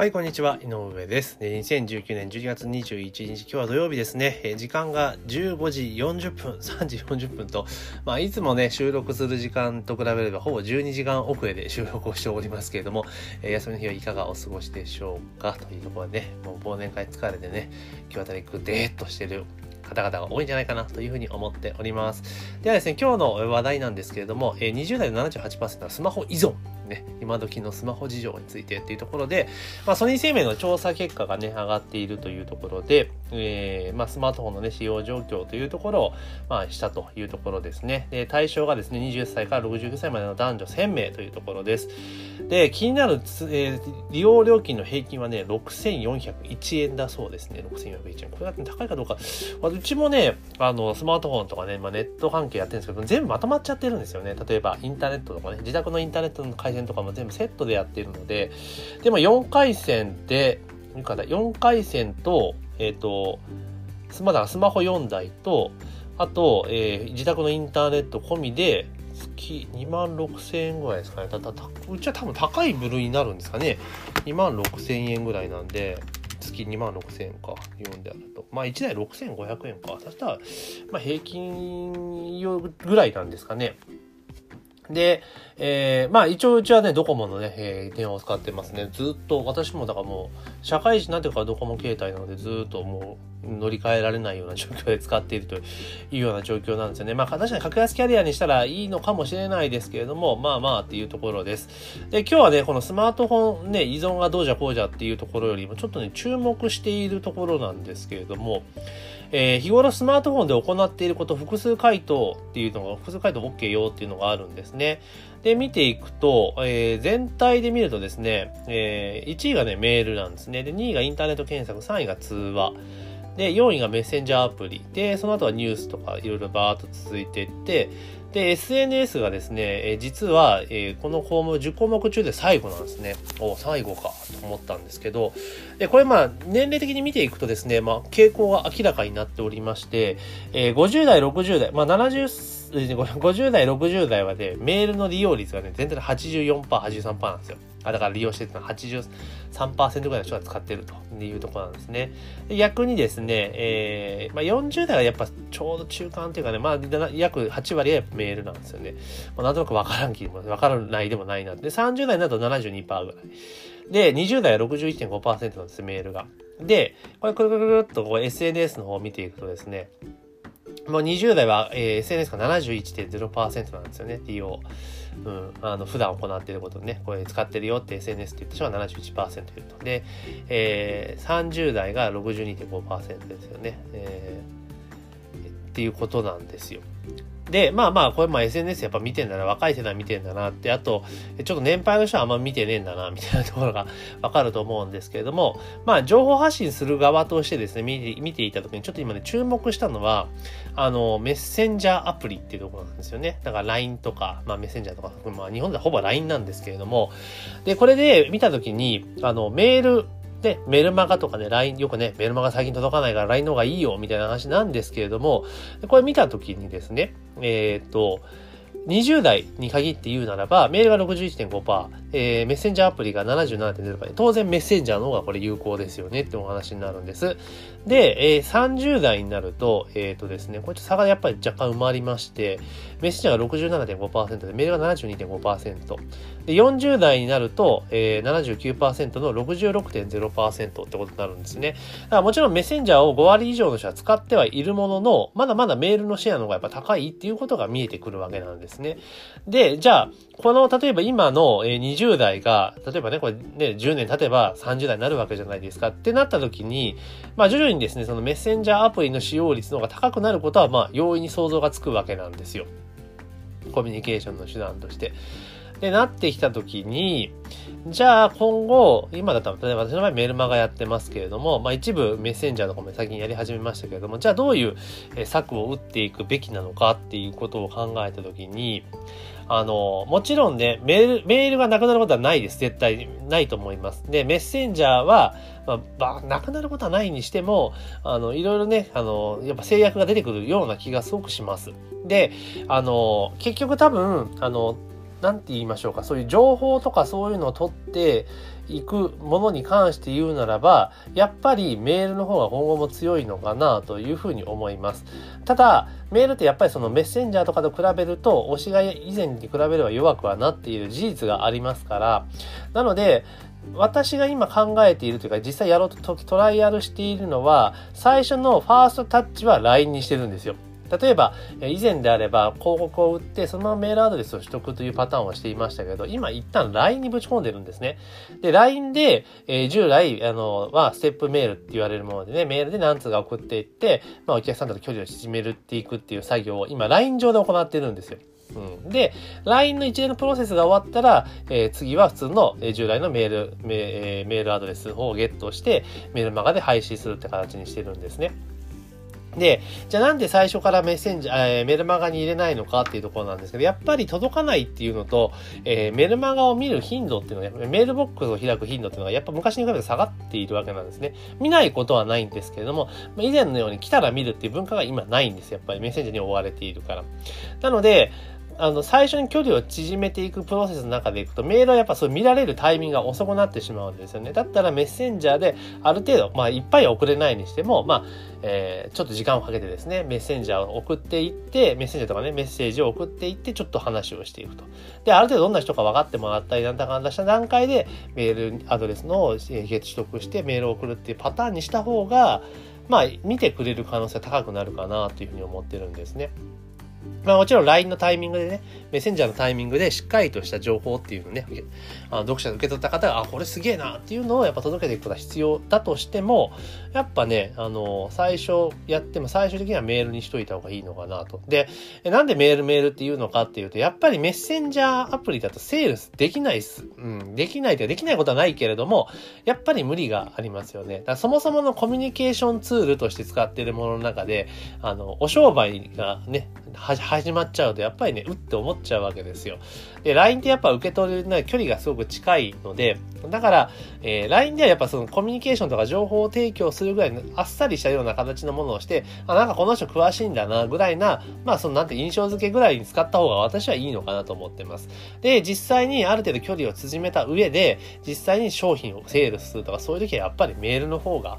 はい、こんにちは。井上です。2019年12月21日、今日は土曜日ですね。時間が15時40分、3時40分と、まあ、いつもね、収録する時間と比べれば、ほぼ12時間遅れで収録をしておりますけれども、え休みの日はいかがお過ごしでしょうか？というところでね、もう忘年会疲れてね、今日あたりぐでーっとしてる方々が多いんじゃないかなというふうに思っております。ではですね、今日の話題なんですけれども、20代の78%はスマホ依存。ね、今時のスマホ事情についてっていうところで、まあ、ソニー生命の調査結果がね、上がっているというところで、えーまあ、スマートフォンのね、使用状況というところを、まあ、したというところですね。で、対象がですね、20歳から69歳までの男女1000名というところです。で、気になる、えー利用料金の平均はね、6401円だそうですね。6401円。これが高いかどうか。まあうちもね、あの、スマートフォンとかね、まあ、ネット関係やってるんですけど、全部まとまっちゃってるんですよね。例えば、インターネットとかね、自宅のインターネットの回線とかも全部セットでやってるので、でも4回線で、4回線と、えっ、と、スマスマホ4台と、あと、えー自宅のインターネット込みで、月2万6千円ぐらいですかね。たたたうちは多分高い部類になるんですかね。2万6千円ぐらいなんで、月2万6千円か、4であると。まあ1台6500円か。そしたら、まあ平均ぐらいなんですかね。で、えーまあ一応うちはね、ドコモのね、えー電話を使ってますね。ずっと、私もだからもう、社会人になってからドコモ携帯なので、ずっともう乗り換えられないような状況で使っているというような状況なんですよね。まあ確かに格安キャリアにしたらいいのかもしれないですけれども、まあまあっていうところです。で、今日はね、このスマートフォンね、依存がどうじゃこうじゃっていうところよりも、ちょっとね、注目しているところなんですけれども、えー日頃スマートフォンで行っていること、複数回答っていうのが、複数回答 OK よっていうのがあるんですね。で、見ていくと、えー全体で見るとですね、えー1位がね、メールなんですね。で、2位がインターネット検索、3位が通話。で、4位がメッセンジャーアプリ。で、その後はニュースとかいろいろバーっと続いていって、で、SNS がですね、え実は、えこの項目、10項目中で最後なんですね。お、最後か、と思ったんですけど、で、これまあ、年齢的に見ていくとですね、まあ、傾向が明らかになっておりまして、えー50代、60代、まあ、70歳、50代、60代はね、メールの利用率がね、全体で84%、83%なんですよ。あ、だから利用してるのは83%ぐらいの人が使ってるというところなんですね。逆にですね、えーまあ、40代はやっぱちょうど中間っていうかね、まあ、約8割はメールなんですよね。まあ、なんとなくわからん気も、わからないでもないな。で、30代になると72%ぐらい。で、20代は61.5%なんです、メールが。で、これくるくるくるっとこう SNS の方を見ていくとですね、もう20代は、えー SNS が71.0%なんですよね、利用。うん、あの普段行っていることね、これ使ってるよって SNS って言った人が71%いると。で、えー30代が62.5%ですよね、えーっていうことなんですよ。で、まあまあ、これま SNS やっぱ見てんだな、若い世代見てんだなって、あと、ちょっと年配の人はあんま見てねえんだな、みたいなところが わかると思うんですけれども、まあ、情報発信する側としてですね、見て見ていたときに、ちょっと今ね、注目したのは、あの、メッセンジャーアプリっていうところなんですよね。だから LINE とか、まあメッセンジャーとか、まあ日本ではほぼ LINE なんですけれども、で、これで見たときに、あの、メール、で、メルマガとかね、LINE、よくね、メルマガ最近届かないから LINE の方がいいよ、みたいな話なんですけれども、これ見たときにですね、えーっと、20代に限って言うならば、メールが61.5%、えー、メッセンジャーアプリが77.0%で、当然メッセンジャーの方がこれ有効ですよねってお話になるんです。で、えー30代になると、えっ、とですね、これ差がやっぱり若干埋まりまして、メッセンジャーが67.5%で、メールが72.5%。で、40代になると、えー、79%の66.0%ってことになるんですね。だからもちろんメッセンジャーを5割以上の人は使ってはいるものの、まだまだメールのシェアの方がやっぱ高いっていうことが見えてくるわけなんですね。で、じゃあ、この、例えば今の20代が、例えばね、これね、10年経てば30代になるわけじゃないですかってなった時に、まあ徐々にですね、そのメッセンジャーアプリの使用率の方が高くなることは、まあ容易に想像がつくわけなんですよ。コミュニケーションの手段として。で、なってきた時に、じゃあ今後、今だったら、例えば私の場合メルマガやってますけれども、まあ一部メッセンジャーとかも最近やり始めましたけれども、じゃあどういう策を打っていくべきなのかっていうことを考えた時に、あの、もちろんね、メール、メールがなくなることはないです。絶対ないと思います。で、メッセンジャーは、まあ、なくなることはないにしても、あの、いろいろね、あの、やっぱ制約が出てくるような気がすごくします。で、あの、結局多分、あの、何て言いましょうか。そういう情報とかそういうのを取っていくものに関して言うならばやっぱりメールの方が今後も強いのかなというふうに思います。ただメールってやっぱりそのメッセンジャーとかと比べると推しが以前に比べれば弱くはなっている事実がありますから。なので私が今考えているというか実際やろうとトライアルしているのは最初のファーストタッチは LINE にしてるんですよ。例えば、以前であれば広告を売ってそのままメールアドレスを取得というパターンをしていましたけど、今一旦 LINE にぶち込んでるんですね。で、LINE で、えー、従来、あの、はステップメールって言われるものでね、メールで何通か送っていって、まあお客さんとの距離を縮めるっていくっていう作業を今 LINE 上で行ってるんですよ。うん、で、LINE の一連のプロセスが終わったら、えー、次は普通の、えー、従来のメールメ、えー、メールアドレスをゲットして、メールマガで配信するって形にしてるんですね。で、じゃあなんで最初からメッセンジャー、えー、メルマガに入れないのかっていうところなんですけど、やっぱり届かないっていうのと、えー、メルマガを見る頻度っていうのは、メールボックスを開く頻度っていうのが、やっぱ昔に比べて下がっているわけなんですね。見ないことはないんですけれども、以前のように来たら見るっていう文化が今ないんです。やっぱりメッセンジャーに追われているから。なので、あの、最初に距離を縮めていくプロセスの中でいくと、メールはやっぱそう見られるタイミングが遅くなってしまうんですよね。だったらメッセンジャーである程度、まあ、いっぱい送れないにしても、まあ、えー、ちょっと時間をかけてですね、メッセンジャーを送っていって、メッセンジャーとかね、メッセージを送っていって、ちょっと話をしていくと。で、ある程度どんな人か分かってもらったり、なんだかんだした段階で、メールアドレスの取得してメールを送るっていうパターンにした方が、まあ、見てくれる可能性高くなるかなというふうに思ってるんですね。まあもちろん LINE のタイミングでね、メッセンジャーのタイミングでしっかりとした情報っていうのをね、あの読者が受け取った方が、あ、これすげえなっていうのをやっぱ届けていくことは必要だとしても、やっぱね、あの、最初やっても最終的にはメールにしといた方がいいのかなと。で、なんでメールメールっていうのかっていうと、やっぱりメッセンジャーアプリだとセールスできないっす。うん、できないというかできないことはないけれども、やっぱり無理がありますよね。だそもそものコミュニケーションツールとして使っているものの中で、あの、お商売がね、始まっちゃうとやっぱりね、うって思っちゃうわけですよ。で、LINE ってやっぱ受け取る、ね、距離がすごく近いので、だから、えー、LINE ではやっぱそのコミュニケーションとか情報を提供するぐらいのあっさりしたような形のものをして、あ、なんかこの人詳しいんだな、ぐらいな、まあそのなんて印象付けぐらいに使った方が私はいいのかなと思ってます。で、実際にある程度距離を縮めた上で、実際に商品をセールするとかそういう時はやっぱりメールの方が、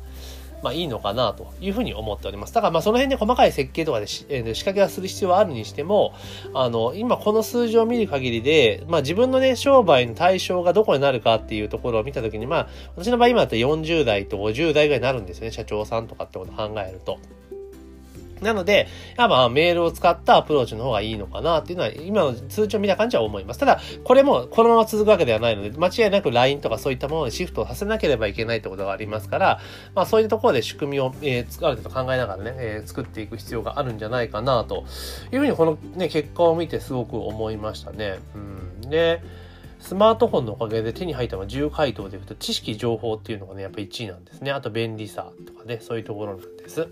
まあいいのかなというふうに思っております。だからまあその辺で細かい設計とかでし、えー、仕掛けはする必要はあるにしても、あの、今この数字を見る限りで、まあ自分のね、商売の対象がどこになるかっていうところを見たときに、まあ私の場合今だと40代と50代ぐらいになるんですよね、社長さんとかってことを考えると。なので、やっぱメールを使ったアプローチの方がいいのかなっていうのは、今の通知を見た感じは思います。ただ、これもこのまま続くわけではないので、間違いなく LINE とかそういったものにシフトをさせなければいけないってことがありますから、まあそういうところで仕組みを、えー、ある程度考えながらね、えー、作っていく必要があるんじゃないかなというふうにこのね、結果を見てすごく思いましたね。うん。で、スマートフォンのおかげで手に入ったのが10回答でいくと知識情報っていうのがねやっぱ1位なんですね。あと便利さとかねそういうところなんです。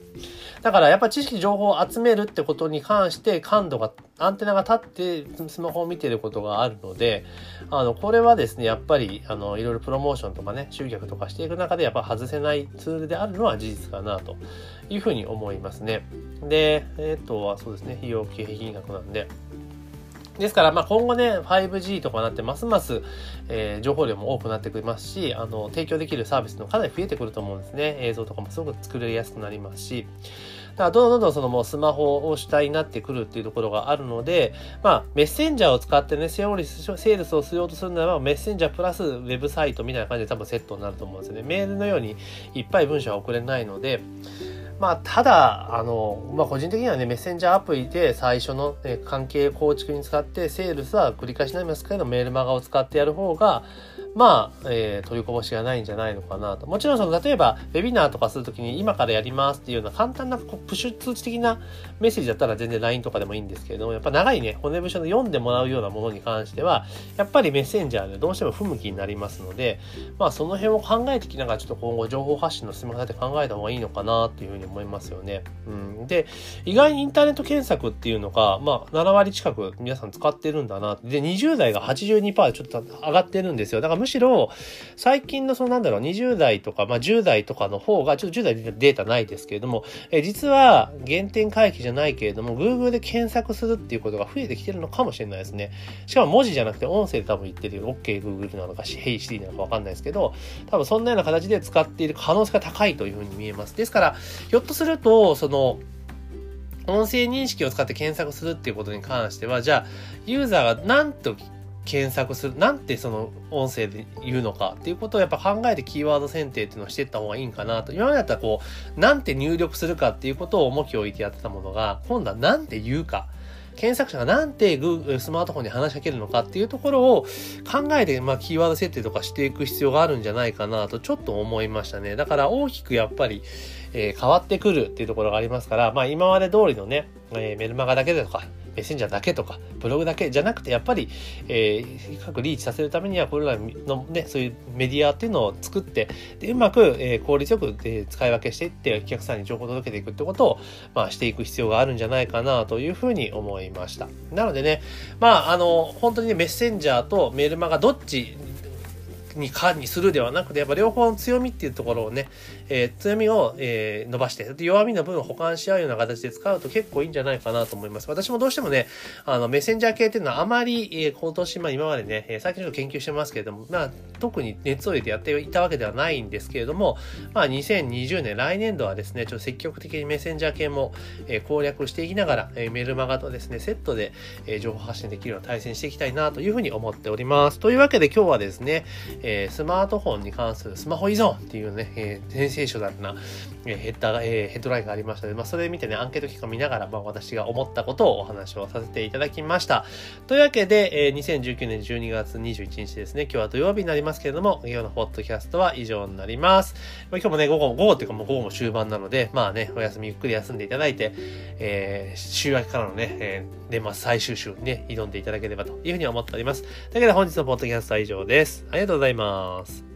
だからやっぱ知識情報を集めるってことに関して感度がアンテナが立ってスマホを見てることがあるのであのこれはですねやっぱりあのいろいろプロモーションとかね集客とかしていく中でやっぱ外せないツールであるのは事実かなというふうに思いますね。でえっ、とそうですね。費用経費金額なんで。ですから、まあ、今後ね、5G とかになって、ますます、えー、情報量も多くなってきますし、あの、提供できるサービスもかなり増えてくると思うんですね。映像とかもすごく作りやすくなりますし、だからどんどんどんそのもうスマホを主体になってくるっていうところがあるので、まあ、メッセンジャーを使ってね、セオリス、セールスをしようとするならば、メッセンジャープラスウェブサイトみたいな感じで多分セットになると思うんですよね。メールのようにいっぱい文章は送れないので、まあ、ただ、あの、まあ、個人的にはね、メッセンジャーアプリで最初の、ね、関係構築に使って、セールスは繰り返しになりますけど、メールマガを使ってやる方が、まあ、えー、取りこぼしがないんじゃないのかなと。もちろん、その、例えば、ウェビナーとかするときに、今からやりますっていうような簡単なこうプッシュ通知的なメッセージだったら全然 LINE とかでもいいんですけれども、やっぱ長いね、骨節の読んでもらうようなものに関しては、やっぱりメッセンジャーでどうしても不向きになりますので、まあ、その辺を考えてきながら、ちょっと今後情報発信の進め方で考えた方がいいのかなっていうふうに思いますよね。うん。で、意外にインターネット検索っていうのが、まあ、7割近く皆さん使ってるんだな。で、20代が82%ちょっと上がってるんですよ。だからむしろ、最近のそのなんだろう、20代とか、まあ10代とかの方が、ちょっと10代でデータないですけれども、え実は原点回帰じゃないけれども、Google で検索するっていうことが増えてきてるのかもしれないですね。しかも文字じゃなくて音声で多分言ってる OK Google なのか、Hey Siri なのかわかんないですけど、多分そんなような形で使っている可能性が高いというふうに見えます。ですから、ひょっとすると、その、音声認識を使って検索するっていうことに関しては、じゃあ、ユーザーが何と検索する、なんてその音声で言うのかっていうことをやっぱ考えてキーワード選定っていうのをしていった方がいいんかなと。今までだったらこう、なんて入力するかっていうことを重きを置いてやってたものが、今度はなんて言うか。検索者がなんてスマートフォンに話しかけるのかっていうところを考えて、まあ、キーワード設定とかしていく必要があるんじゃないかなとちょっと思いましたね。だから大きくやっぱり、えー、変わってくるっていうところがありますから、まあ今まで通りのね、えー、メルマガだけでとか、メッセンジャーだけとか、ブログだけじゃなくて、やっぱり、えー、各リーチさせるためには、これらのね、そういうメディアっていうのを作って、でうまく、えー、効率よく、えー、使い分けしていって、お客さんに情報を届けていくってことを、まあ、していく必要があるんじゃないかなというふうに思いました。なのでね、まあ、あの、本当にね、メッセンジャーとメールマガどっちにかにするではなくて、やっぱ両方の強みっていうところをね、えー、強みを、えー、伸ばして、弱みの分を補完し合うような形で使うと結構いいんじゃないかなと思います。私もどうしてもね、あの、メッセンジャー系っていうのはあまり、えー、今年、まあ今までね、えー、最近ちょっと研究してますけれども、まあ、特に熱を入れてやっていたわけではないんですけれども、まあ2020年、来年度はですね、ちょっと積極的にメッセンジャー系も、えー、攻略していきながら、えー、メルマガとですね、セットで、えー、情報発信できるような対戦していきたいなというふうに思っております。というわけで今日はですね、えー、スマートフォンに関するスマホ依存っていうね、えー、センセーショナルな、えー、ヘッダー、えー、ヘッドラインがありましたので、まあ、それ見てね、アンケート結果見ながら、まあ、私が思ったことをお話をさせていただきました。というわけで、えー、2019年12月21日ですね、今日は土曜日になりますけれども、今日のポッドキャストは以上になります。まあ、今日もね、午後、午後っていうかもう午後も終盤なので、まあね、お休みゆっくり休んでいただいて、えー、週明けからのね、えー、年末最終週にね、挑んでいただければというふうに思っております。というわけで本日のポッドキャストは以上です。ありがとうございますざいます。